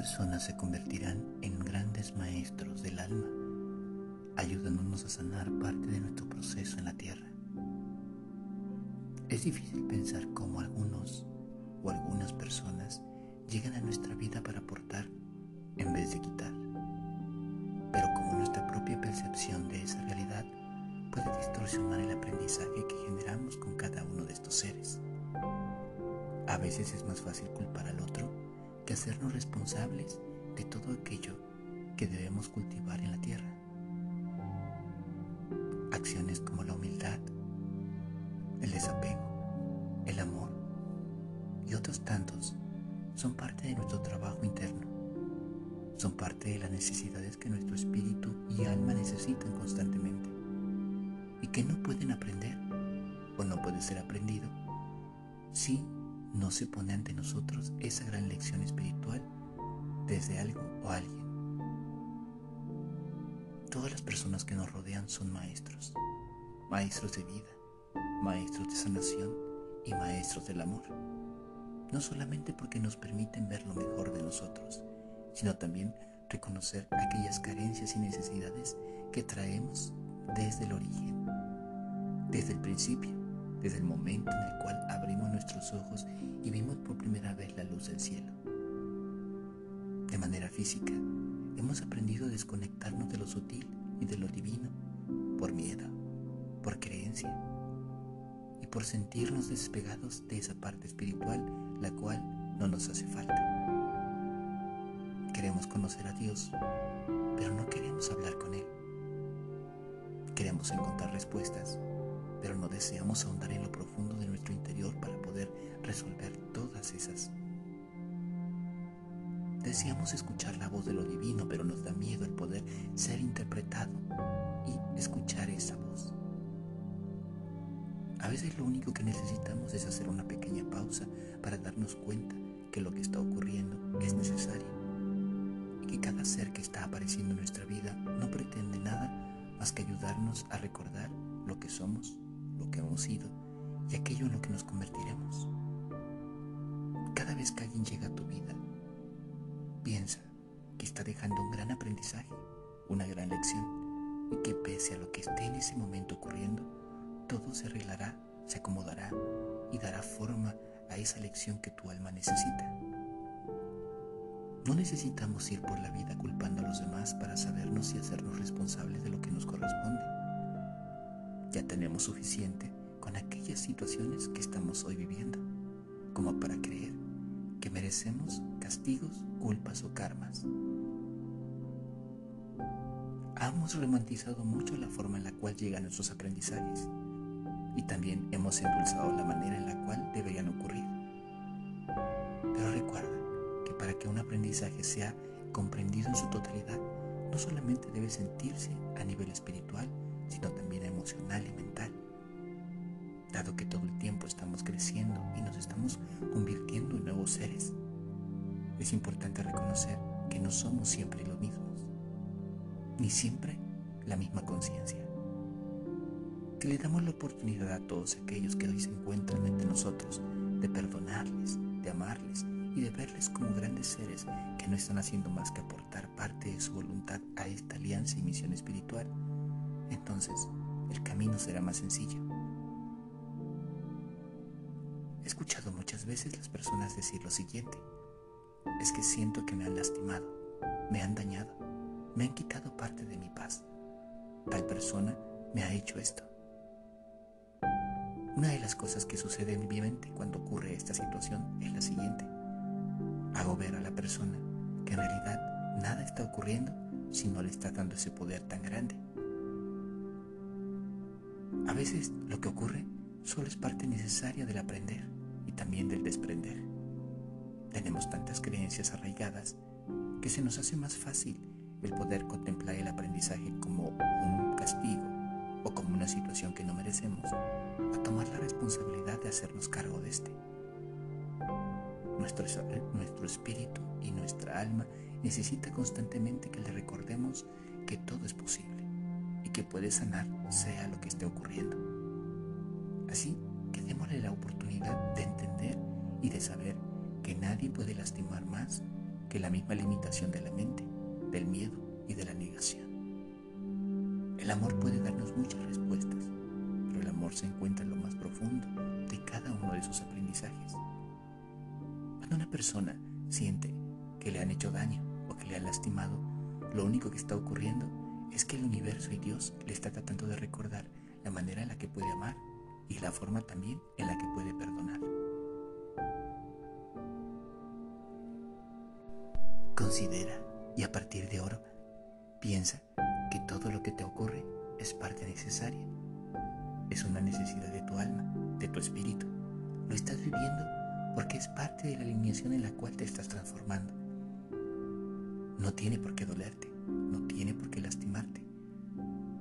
personas se convertirán en grandes maestros del alma, ayudándonos a sanar parte de nuestro proceso en la tierra. Es difícil pensar cómo algunos o algunas personas llegan a nuestra vida para aportar en vez de quitar. Pero como nuestra propia percepción de esa realidad puede distorsionar el aprendizaje que generamos con cada uno de estos seres. A veces es más fácil culpar al otro que hacernos responsables de todo aquello que debemos cultivar en la tierra. Acciones como la humildad, el desapego, el amor y otros tantos son parte de nuestro trabajo interno. Son parte de las necesidades que nuestro espíritu y alma necesitan constantemente y que no pueden aprender o no puede ser aprendido si no se pone ante nosotros esa gran lección espiritual desde algo o alguien. Todas las personas que nos rodean son maestros, maestros de vida, maestros de sanación y maestros del amor. No solamente porque nos permiten ver lo mejor de nosotros, sino también reconocer aquellas carencias y necesidades que traemos desde el origen, desde el principio desde el momento en el cual abrimos nuestros ojos y vimos por primera vez la luz del cielo. De manera física, hemos aprendido a desconectarnos de lo sutil y de lo divino por miedo, por creencia y por sentirnos despegados de esa parte espiritual la cual no nos hace falta. Queremos conocer a Dios, pero no queremos hablar con Él. Queremos encontrar respuestas, pero no deseamos ahondar en lo profundo de nuestro interior para poder resolver todas esas. Deseamos escuchar la voz de lo divino, pero nos da miedo el poder ser interpretado y escuchar esa voz. A veces lo único que necesitamos es hacer una pequeña pausa para darnos cuenta que lo que está ocurriendo es necesario y que cada ser que está apareciendo en nuestra vida no pretende nada más que ayudarnos a recordar lo que somos y aquello en lo que nos convertiremos. Cada vez que alguien llega a tu vida, piensa que está dejando un gran aprendizaje, una gran lección y que pese a lo que esté en ese momento ocurriendo, todo se arreglará, se acomodará y dará forma a esa lección que tu alma necesita. No necesitamos ir por la vida culpando a los demás para sabernos y hacernos responsables de lo que nos corresponde. Ya tenemos suficiente con aquellas situaciones que estamos hoy viviendo como para creer que merecemos castigos, culpas o karmas. Hemos romantizado mucho la forma en la cual llegan nuestros aprendizajes y también hemos endulzado la manera en la cual deberían ocurrir. Pero recuerda que para que un aprendizaje sea comprendido en su totalidad, no solamente debe sentirse a nivel espiritual, sino también emocional y mental. Dado que todo el tiempo estamos creciendo y nos estamos convirtiendo en nuevos seres, es importante reconocer que no somos siempre los mismos, ni siempre la misma conciencia. Que le damos la oportunidad a todos aquellos que hoy se encuentran entre nosotros de perdonarles, de amarles y de verles como grandes seres que no están haciendo más que aportar parte de su voluntad a esta alianza y misión espiritual entonces el camino será más sencillo. He escuchado muchas veces las personas decir lo siguiente, es que siento que me han lastimado, me han dañado, me han quitado parte de mi paz. Tal persona me ha hecho esto. Una de las cosas que sucede en mi mente cuando ocurre esta situación es la siguiente. Hago ver a la persona que en realidad nada está ocurriendo si no le está dando ese poder tan grande a veces lo que ocurre solo es parte necesaria del aprender y también del desprender. Tenemos tantas creencias arraigadas que se nos hace más fácil el poder contemplar el aprendizaje como un castigo o como una situación que no merecemos, a tomar la responsabilidad de hacernos cargo de este. Nuestro, nuestro espíritu y nuestra alma necesita constantemente que le recordemos que todo es posible que puede sanar sea lo que esté ocurriendo. Así que démosle la oportunidad de entender y de saber que nadie puede lastimar más que la misma limitación de la mente, del miedo y de la negación. El amor puede darnos muchas respuestas, pero el amor se encuentra en lo más profundo de cada uno de sus aprendizajes. Cuando una persona siente que le han hecho daño o que le han lastimado, lo único que está ocurriendo es que el universo y Dios le está tratando de recordar la manera en la que puede amar y la forma también en la que puede perdonar. Considera y a partir de ahora piensa que todo lo que te ocurre es parte necesaria. Es una necesidad de tu alma, de tu espíritu. Lo estás viviendo porque es parte de la alineación en la cual te estás transformando. No tiene por qué dolerte, no tiene por qué lastimarte.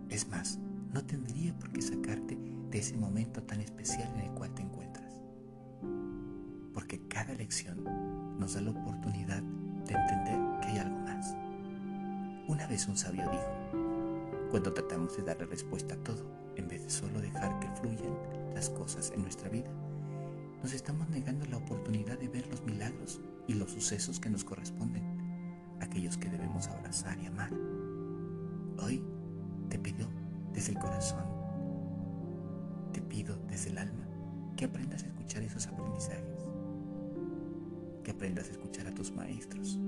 Es más, no tendría por qué sacarte de ese momento tan especial en el cual te encuentras. Porque cada lección nos da la oportunidad de entender que hay algo más. Una vez un sabio dijo, cuando tratamos de darle respuesta a todo, en vez de solo dejar que fluyan las cosas en nuestra vida, nos estamos negando la oportunidad de ver los milagros y los sucesos que nos corresponden, aquellos que debemos abrazar y amar. Hoy te pido desde el corazón, te pido desde el alma que aprendas a escuchar esos aprendizajes, que aprendas a escuchar a tus maestros,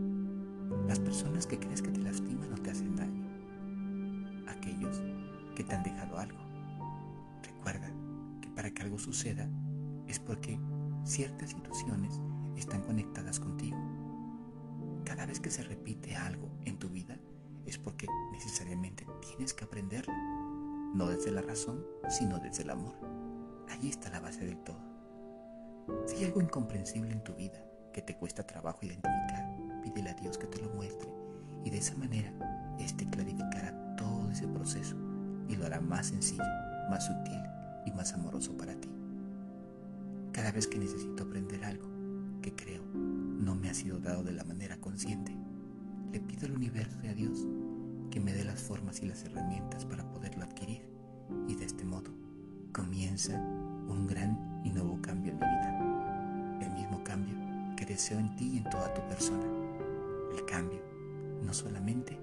las personas que crees que te lastiman o te hacen daño, aquellos que te han dejado algo. Recuerda que para que algo suceda es porque ciertas situaciones están conectadas contigo. Cada vez que se repite algo en tu vida es porque necesariamente tienes que aprenderlo, no desde la razón, sino desde el amor. Allí está la base del todo. Si hay algo incomprensible en tu vida que te cuesta trabajo identificar, pídele a Dios que te lo muestre y de esa manera éste clarificará todo ese proceso y lo hará más sencillo, más sutil y más amoroso para ti. Cada vez que necesito aprender algo que creo no me ha sido dado de la manera consciente, le pido al universo y a Dios que me dé las formas y las herramientas para poderlo adquirir un gran y nuevo cambio en mi vida. El mismo cambio que deseo en ti y en toda tu persona. El cambio no solamente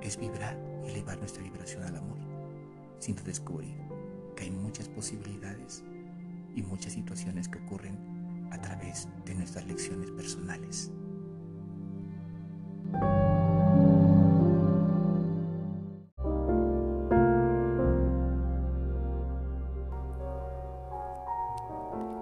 es vibrar y elevar nuestra vibración al amor, sino descubrir que hay muchas posibilidades y muchas situaciones que ocurren a través de nuestras lecciones personales.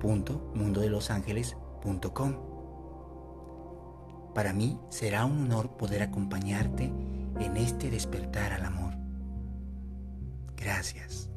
www.mundodelosangeles.com. Para mí será un honor poder acompañarte en este despertar al amor. Gracias.